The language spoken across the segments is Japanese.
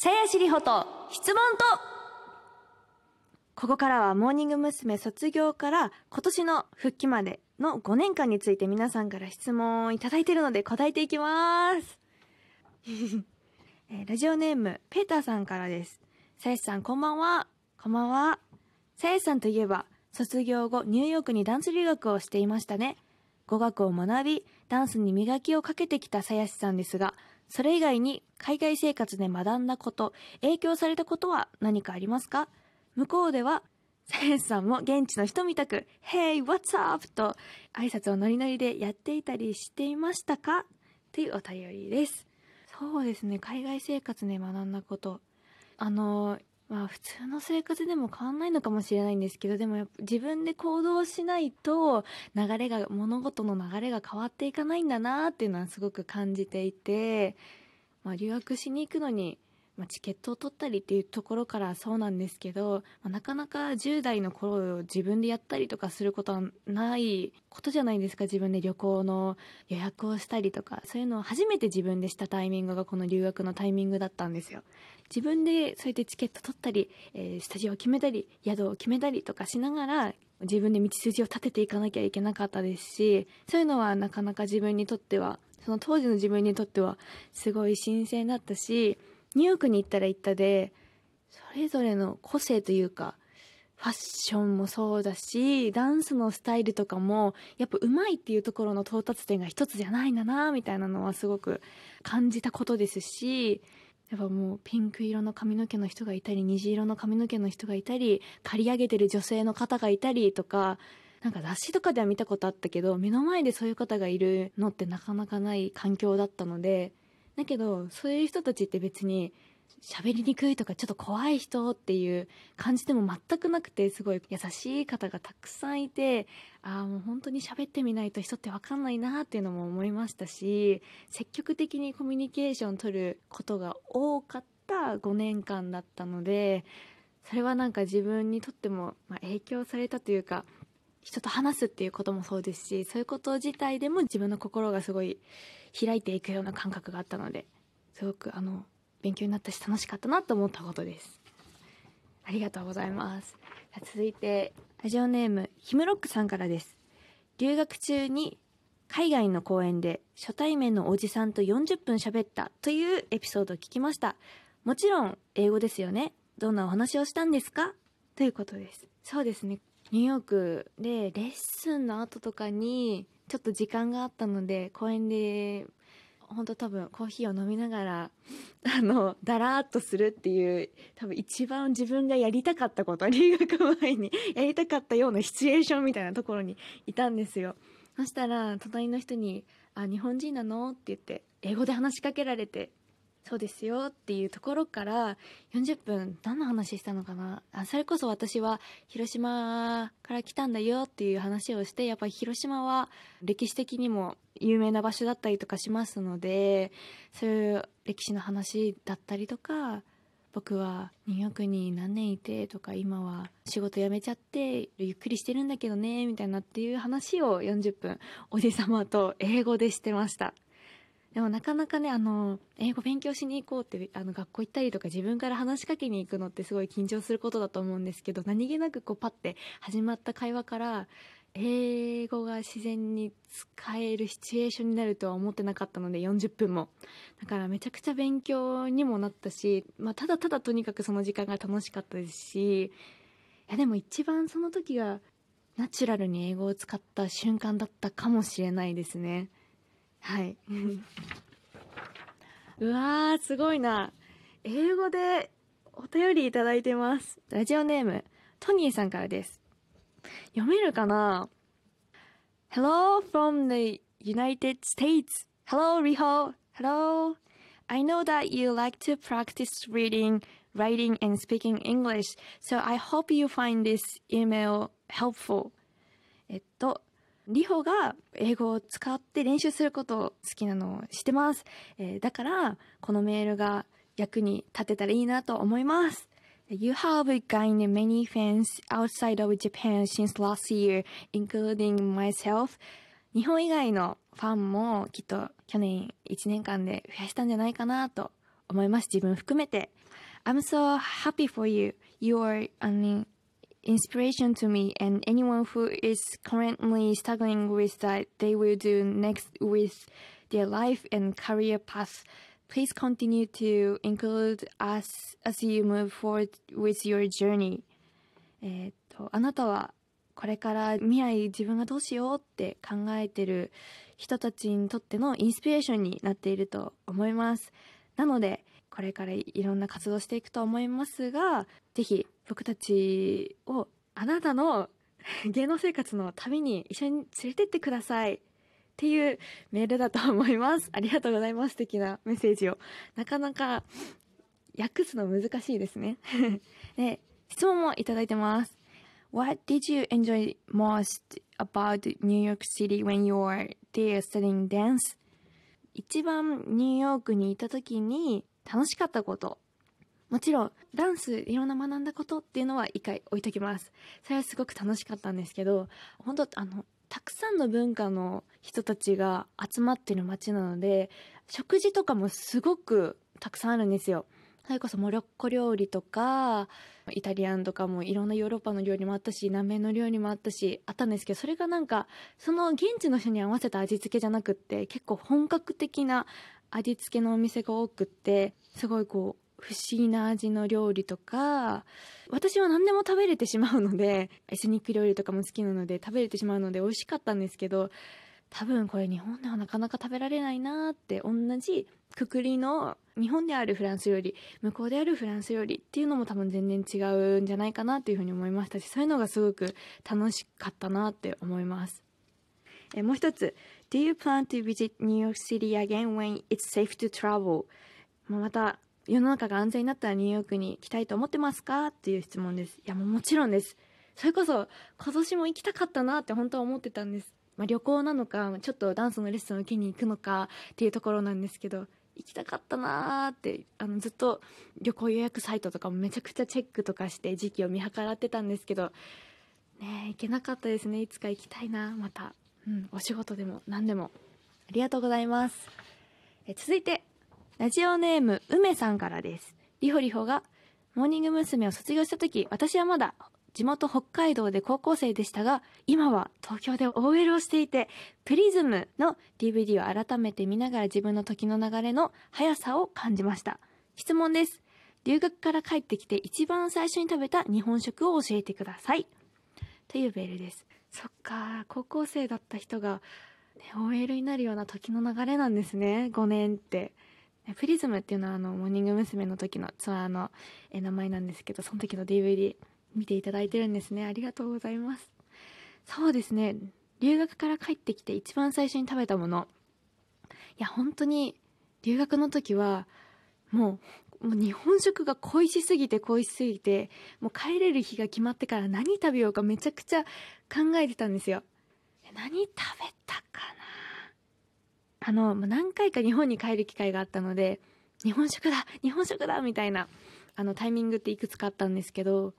さやしりほと質問とここからはモーニング娘。卒業から今年の復帰までの5年間について皆さんから質問をいただいているので答えていきます。えーラジオネーム、ペーターさんからです。さやしさんこんばんは。こんばんは。さやしさんといえば、卒業後ニューヨークにダンス留学をしていましたね。語学を学び、ダンスに磨きをかけてきたさやしさんですが、それ以外に海外生活で学んだこと、影響されたことは何かありますか？向こうでは、さやしさんも現地の人みたく、Hey, what's up? と挨拶をノリノリでやっていたりしていましたか？というお便りです。そうですね、海外生活で学んだこと。あの、まあ普通の生活でも変わんないのかもしれないんですけど、でもやっぱ自分で行動しないと流れが、物事の流れが変わっていかないんだなっていうのはすごく感じていて、まあ留学しに行くのに、まあ、チケットを取ったりっていうところからそうなんですけど、まあ、なかなか10代の頃自分でやったりとかすることはないことじゃないですか。自分で旅行の予約をしたりとか。そういうのを初めて自分でしたタイミングがこの留学のタイミングだったんですよ。自分でそうやってチケット取ったり、えースタジオを決めたり宿を決めたりとかしながら自分で道筋を立てていかなきゃいけなかったですしそういうのはなかなか自分にとってはその当時の自分にとってはすごい新鮮だったしニューヨークに行ったら行ったでそれぞれの個性というかファッションもそうだしダンスのスタイルとかもやっぱ上手いっていうところの到達点が一つじゃないんだなみたいなのはすごく感じたことですしやっぱもうピンク色の髪の毛の人がいたり虹色の髪の毛の人がいたり刈り上げてる女性の方がいたりとかなんか雑誌とかでは見たことあったけど目の前でそういう方がいるのってなかなかない環境だったのでだけどそういう人たちって別に喋りにくいとかちょっと怖い人っていう感じでも全くなくてすごい優しい方がたくさんいてああもう本当に喋ってみないと人って分かんないなっていうのも思いましたし積極的にコミュニケーション取ることが多かった5年間だったのでそれはなんか自分にとっても、ま、影響されたというか人と話すっていうこともそうですしそういうこと自体でも自分の心がすごい開いていくような感覚があったのですごくあの勉強になったし楽しかったなと思ったことです。ありがとうございます。さ続いてラジオネームヒムロックさんからです。留学中に海外の公演で初対面のおじさんと40分喋ったというエピソードを聞きました。もちろん英語ですよね。どんなお話をしたんですか？ということです。そうですね。ニューヨークでレッスンの後とかにちょっと時間があったので公園で本当多分コーヒーを飲みながら あのだらーっとするっていう多分一番自分がやりたかったこと留学前に やりたかったようなシチュエーションみたいなところにいたんですよそしたら隣の人に「あ日本人なの?」って言って英語で話しかけられてそうですよっていうところから40分何の話したのかな？あそれこそ私は広島から来たんだよっていう話をしてやっぱり広島は歴史的にも有名な場所だったりとかしますのでそういう歴史の話だったりとか僕はニューヨークに何年いてとか今は仕事辞めちゃってゆっくりしてるんだけどねみたいなっていう話を40分おじ様と英語でしてました。でもなかなかねあの英語勉強しに行こうってあの学校行ったりとか自分から話しかけに行くのってすごい緊張することだと思うんですけど何気なくこうパッて始まった会話から英語が自然に使えるシチュエーションになるとは思ってなかったので40分も。だからめちゃくちゃ勉強にもなったし、まあ、ただただとにかくその時間が楽しかったですしいやでも一番その時がナチュラルに英語を使った瞬間だったかもしれないですね。はいうわーすごいな英語でお便りいただいてますラジオネームトニーさんからです読めるかな Hello from the United States. Hello, Riho. Hello. I know that you like to practice reading, writing, and speaking English, so I hope you find this email helpful. えっと、リホが英語を使って練習することを好きなのを知ってます。えーだから、このメールが役に立てたらいいなと思います。You have gained many fans outside of Japan since last year, including myself. 日本以外のファンもきっと去年1年間で増やしたんじゃないかなと思います自分含めて I'm so happy for you you are an inspiration to me and anyone who is currently struggling with that they will do next with their life and career path please continue to include us as you move forward with your journey えっとあなたはこれから未来自分がどうしようって考えてる人たちにとってのインスピレーションになっていると思いますなのでこれからいろんな活動していくと思いますがぜひ僕たちをあなたの芸能生活の旅に一緒に連れてってください。っていうメールだと思います。ありがとうございます。素敵なメッセージを。なかなか訳すの難しいですね。で 質問もいただいてます。What did you enjoy most about New York City when you were there studying dance? 一番ニューヨークにいた時に楽しかったこと。もちろん、ダンスいろんな学んだことっていうのは一回置いときます。それはすごく楽しかったんですけど、本当あの、たくさんの文化の人たちが集まってる街なので、食事とかもすごくたくさんあるんですよ。それこそモロッコ料理とかイタリアンとかもいろんなヨーロッパの料理もあったし南米の料理もあったしあったんですけどそれがなんかその現地の人に合わせた味付けじゃなくって結構本格的な味付けのお店が多くってすごいこう不思議な味の料理とか私は何でも食べれてしまうので エスニック料理とかも好きなので食べれてしまうので美味しかったんですけど多分これ日本ではなかなか食べられないなって同じくくりの日本であるフランス料理向こうであるフランス料理っていうのも多分全然違うんじゃないかなっていうふうに思いましたしそういうのがすごく楽しかったなって思いますえもう一つ Do you plan to visit New York City again when it's safe to travel? ままた世の中が安全になったらニューヨークに来たいと思ってますか？っていう質問です。いやもうもちろんです。それこそ今年も行きたかったなって本当は思ってたんです。まあ、旅行なのかちょっとダンスのレッスンを受けに行くのかっていうところなんですけど行きたかったなーってあのずっと旅行予約サイトとかもめちゃくちゃチェックとかして時期を見計らってたんですけどね行けなかったですね。いつか行きたいな。また、うん、お仕事でも何でも。ありがとうございます。え続いてラジオネーム梅さんからですリホリホがモーニング娘。を卒業した時私はまだ地元北海道で高校生でしたが、今は東京で OL をしていて、プリズムの DVD を改めて見ながら自分の時の流れの速さを感じました。質問です。留学から帰ってきて一番最初に食べた日本食を教えてください。というメールです。そっか、高校生だった人が、ね、OL になるような時の流れなんですね。5年って。プリズムっていうのはあの、モーニング娘。の時のツアーの名前なんですけど、その時の DVD 見ていただいてるんですね。ありがとうございます。そうですね。留学から帰ってきて一番最初に食べたもの。いや本当に留学の時はもうもう日本食が恋しすぎて恋しすぎてもう帰れる日が決まってから何食べようかめちゃくちゃ考えてたんですよ。何食べたかな？あの何回か日本に帰る機会があったので日本食だ日本食だみたいなあのタイミングっていくつかあったんですけど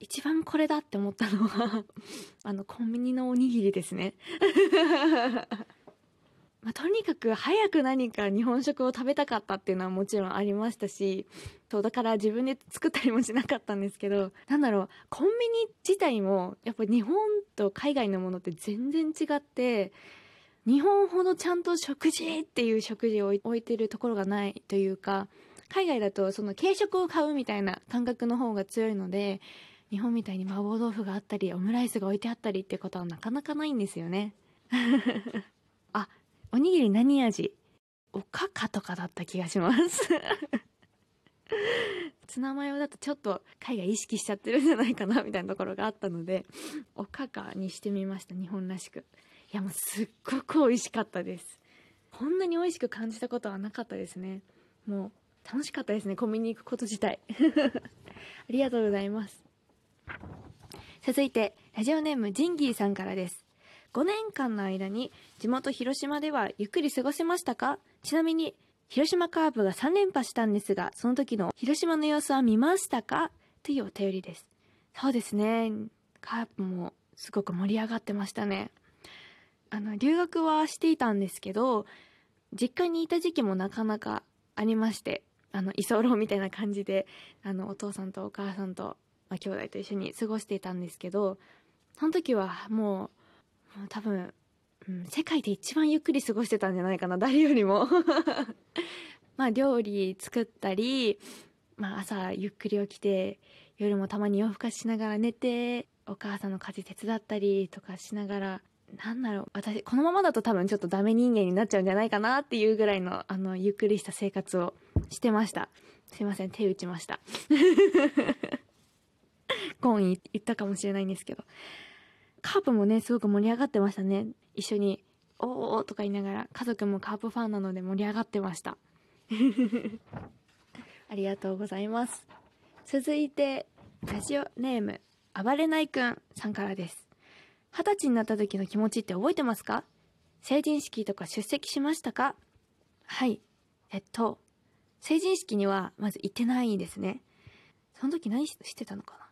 一番これだって思ったのは あのコンビニのおにぎりですね。まあ、とにかく早く何か日本食を食べたかったっていうのはもちろんありましたしそうだから自分で作ったりもしなかったんですけどなんだろうコンビニ自体もやっぱ日本と海外のものって全然違って日本ほどちゃんと食事っていう食事を置いてるところがないというか海外だとその軽食を買うみたいな感覚の方が強いので日本みたいに麻婆豆腐があったりオムライスが置いてあったりってことはなかなかないんですよね。あおにぎり何味？おかかとかだった気がします。ツナマヨだとちょっと海外意識しちゃってるんじゃないかなみたいなところがあったのでおかかにしてみました日本らしくいやもうすっごく美味しかったです。こんなに美味しく感じたことはなかったですね。もう楽しかったですねコンビニ行くこと自体。ありがとうございます。続いてラジオネームジンギーさんからです。5年間の間に地元広島ではゆっくり過ごせましたか？ちなみに広島カープが3連覇したんですがその時の広島の様子は見ましたか？というお便りです。そうですね。カープもすごく盛り上がってましたね。あの留学はしていたんですけど実家にいた時期もなかなかありましてあの居候みたいな感じであのお父さんとお母さんと、まあ、兄弟と一緒に過ごしていたんですけどその時はもうもう多分、うん、世界で一番ゆっくり過ごしてたんじゃないかな誰よりも。まあ料理作ったり、まあ、朝ゆっくり起きて夜もたまに夜更かししながら寝てお母さんの家事手伝ったりとかしながらなんだろう。私このままだと多分ちょっとダメ人間になっちゃうんじゃないかなっていうぐらいのあのゆっくりした生活をしてました。すいません。手打ちました。コーン言ったかもしれないんですけど。カープもねすごく盛り上がってましたね。一緒に「おお」とか言いながら家族もカープファンなので盛り上がってました。ありがとうございます。続いてラジオネーム暴れないくんさんからです。二十歳になった時の気持ちって覚えてますか？成人式とか出席しましたか？はい。えっと成人式にはまず行ってないんですね。その時何してたのかな？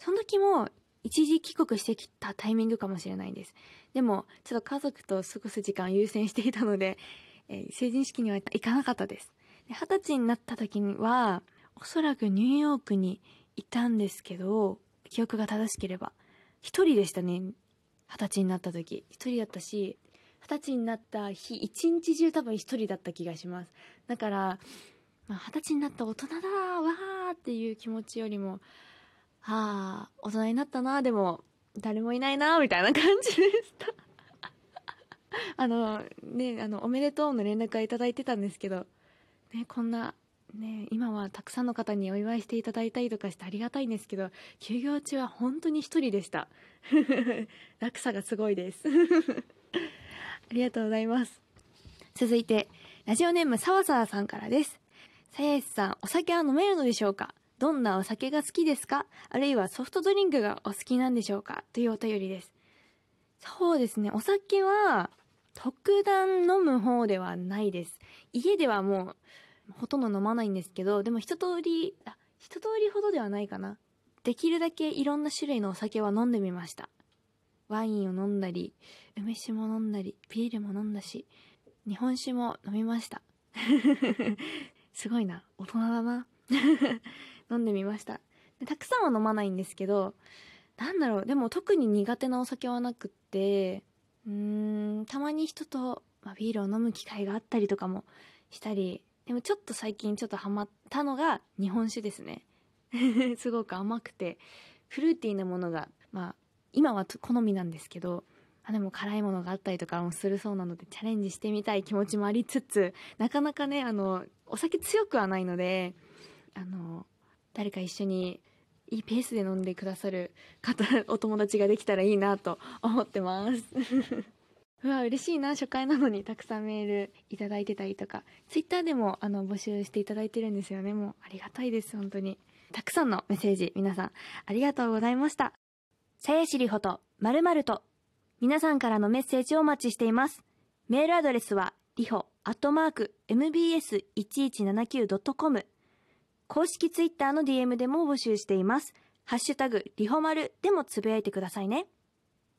その時も一時帰国してきたタイミングかもしれないんです。でもちょっと家族と過ごす時間を優先していたので、えー、成人式には行かなかったです。二十歳になった時にはおそらくニューヨークにいたんですけど記憶が正しければ一人でしたね二十歳になった時一人だったし二十歳になった日一日中多分一人だった気がします。だから二十、歳になった大人だわーっていう気持ちよりもはあ大人になったなでも誰もいないなみたいな感じでした。あのねあのおめでとうの連絡はいただいてたんですけどねこんなね今はたくさんの方にお祝いしていただいたりとかしてありがたいんですけど休業中は本当に一人でした。落差がすごいです。ありがとうございます。続いてラジオネームさわさわさんからです。さやしさんお酒は飲めるのでしょうか？どんなお酒が好きですか？あるいはソフトドリンクがお好きなんでしょうか？というお便りです。そうですね。お酒は特段飲む方ではないです。家ではもうほとんど飲まないんですけどでも一通りあ一通りほどではないかな。できるだけいろんな種類のお酒は飲んでみました。ワインを飲んだり梅酒も飲んだりビールも飲んだし日本酒も飲みました。すごいな。大人だな。飲んでみました。でたくさんは飲まないんですけどなんだろう。でも特に苦手なお酒はなくってうーんたまに人と、まあ、ビールを飲む機会があったりとかもしたりでもちょっと最近ちょっとハマったのが日本酒ですね。すごく甘くて。フルーティーなものがまあ今は好みなんですけどあでも辛いものがあったりとかもするそうなのでチャレンジしてみたい気持ちもありつつなかなかねあのお酒強くはないのであの誰か一緒にいいペースで飲んでくださる方お友達ができたらいいなと思ってます。うわ嬉しいな初回なのにたくさんメールいただいてたりとか。ツイッターでもあの募集していただいてるんですよねもうありがたいです本当に。たくさんのメッセージ皆さんありがとうございました。さやしりほとまるまると皆さんからのメッセージをお待ちしています。メールアドレスはりほアットマーク mbs1179.com 公式ツイッターの DM でも募集しています。ハッシュタグりほまるでもつぶやいてくださいね。